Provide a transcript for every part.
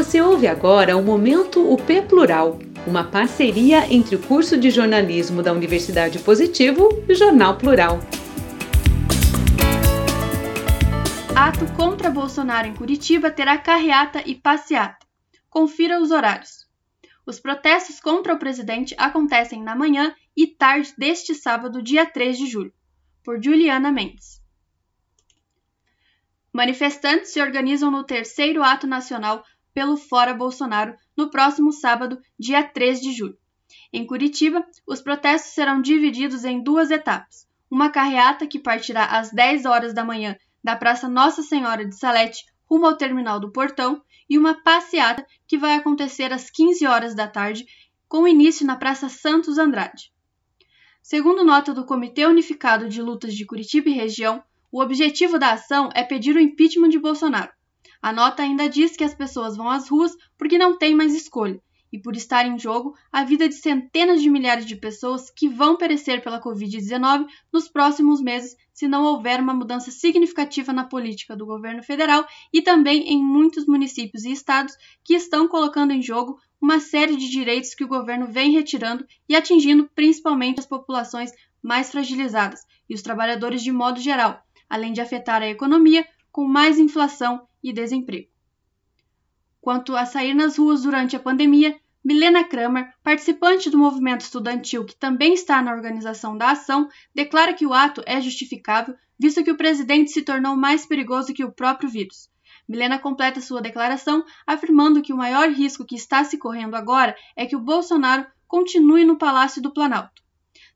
Você ouve agora o Momento UP Plural, uma parceria entre o curso de jornalismo da Universidade Positivo e o Jornal Plural. Ato contra Bolsonaro em Curitiba terá carreata e passeata. Confira os horários. Os protestos contra o presidente acontecem na manhã e tarde deste sábado, dia 3 de julho. Por Juliana Mendes. Manifestantes se organizam no terceiro ato nacional pelo Fora Bolsonaro no próximo sábado, dia 3 de julho. Em Curitiba, os protestos serão divididos em duas etapas. Uma carreata que partirá às 10 horas da manhã da Praça Nossa Senhora de Salete rumo ao terminal do Portão e uma passeata que vai acontecer às 15 horas da tarde, com início na Praça Santos Andrade. Segundo nota do Comitê Unificado de Lutas de Curitiba e Região, o objetivo da ação é pedir o impeachment de Bolsonaro. A nota ainda diz que as pessoas vão às ruas porque não têm mais escolha. E por estar em jogo a vida de centenas de milhares de pessoas que vão perecer pela Covid-19 nos próximos meses se não houver uma mudança significativa na política do governo federal e também em muitos municípios e estados que estão colocando em jogo uma série de direitos que o governo vem retirando e atingindo principalmente as populações mais fragilizadas e os trabalhadores de modo geral, além de afetar a economia com mais inflação e desemprego. Quanto a sair nas ruas durante a pandemia, Milena Kramer, participante do movimento estudantil que também está na organização da ação, declara que o ato é justificável, visto que o presidente se tornou mais perigoso que o próprio vírus. Milena completa sua declaração afirmando que o maior risco que está se correndo agora é que o Bolsonaro continue no Palácio do Planalto.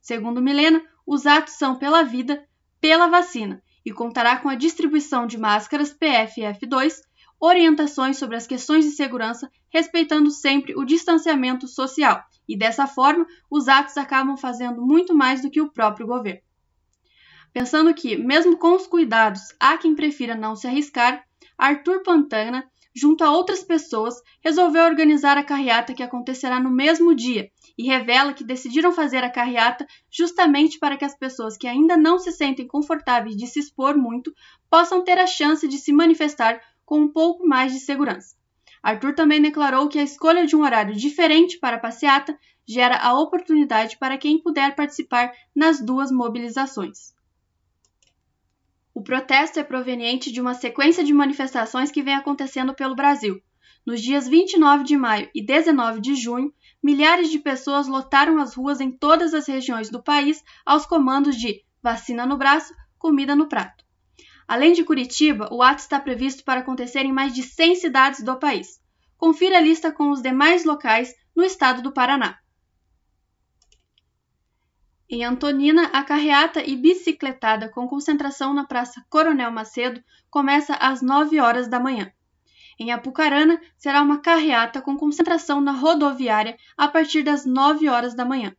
Segundo Milena, os atos são pela vida, pela vacina e contará com a distribuição de máscaras PFF2, orientações sobre as questões de segurança, respeitando sempre o distanciamento social, e dessa forma os atos acabam fazendo muito mais do que o próprio governo. Pensando que, mesmo com os cuidados, há quem prefira não se arriscar, Arthur Pantana, junto a outras pessoas, resolveu organizar a carreata que acontecerá no mesmo dia e revela que decidiram fazer a carreata justamente para que as pessoas que ainda não se sentem confortáveis de se expor muito possam ter a chance de se manifestar com um pouco mais de segurança. Arthur também declarou que a escolha de um horário diferente para a passeata gera a oportunidade para quem puder participar nas duas mobilizações. O protesto é proveniente de uma sequência de manifestações que vem acontecendo pelo Brasil. Nos dias 29 de maio e 19 de junho, milhares de pessoas lotaram as ruas em todas as regiões do país aos comandos de vacina no braço, comida no prato. Além de Curitiba, o ato está previsto para acontecer em mais de 100 cidades do país. Confira a lista com os demais locais no estado do Paraná. Em Antonina, a carreata e bicicletada com concentração na Praça Coronel Macedo começa às 9 horas da manhã. Em Apucarana, será uma carreata com concentração na rodoviária a partir das 9 horas da manhã.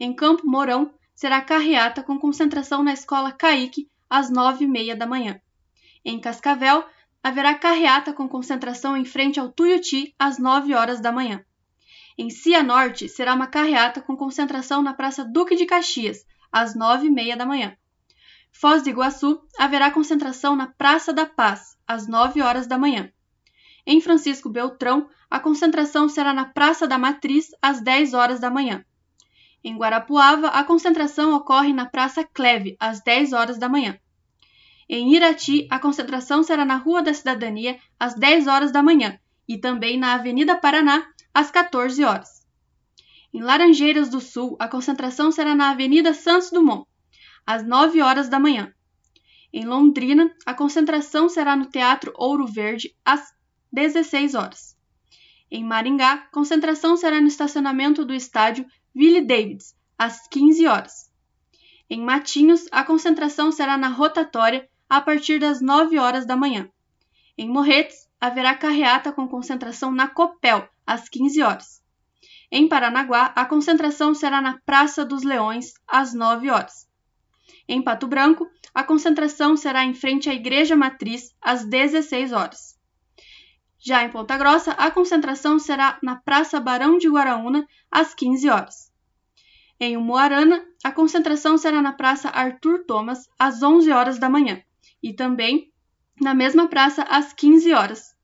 Em Campo Mourão, será carreata com concentração na Escola Caique às 9 e meia da manhã. Em Cascavel, haverá carreata com concentração em frente ao Tuiuti às 9 horas da manhã. Em Cianorte, será uma carreata com concentração na Praça Duque de Caxias, às 9 e meia da manhã. Foz do Iguaçu, haverá concentração na Praça da Paz, às 9 horas da manhã. Em Francisco Beltrão, a concentração será na Praça da Matriz às 10 horas da manhã. Em Guarapuava, a concentração ocorre na Praça Cleve às 10 horas da manhã. Em Irati, a concentração será na Rua da Cidadania às 10 horas da manhã e também na Avenida Paraná às 14 horas. Em Laranjeiras do Sul, a concentração será na Avenida Santos Dumont às 9 horas da manhã. Em Londrina, a concentração será no Teatro Ouro Verde às 16 horas. Em Maringá, concentração será no estacionamento do estádio Ville Davids, às 15 horas. Em Matinhos, a concentração será na rotatória a partir das 9 horas da manhã. Em Morretes, haverá carreata com concentração na Copel, às 15 horas. Em Paranaguá, a concentração será na Praça dos Leões, às 9 horas. Em Pato Branco, a concentração será em frente à Igreja Matriz, às 16 horas. Já em Ponta Grossa, a concentração será na Praça Barão de Guaraúna, às 15 horas. Em Umuarana, a concentração será na Praça Arthur Thomas, às 11 horas da manhã, e também na mesma praça às 15 horas.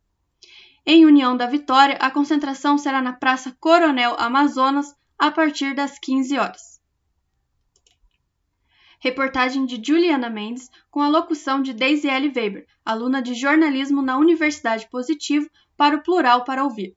Em União da Vitória, a concentração será na Praça Coronel Amazonas a partir das 15 horas. Reportagem de Juliana Mendes com a locução de Daisy L. Weber, aluna de jornalismo na Universidade Positivo, para o Plural para Ouvir.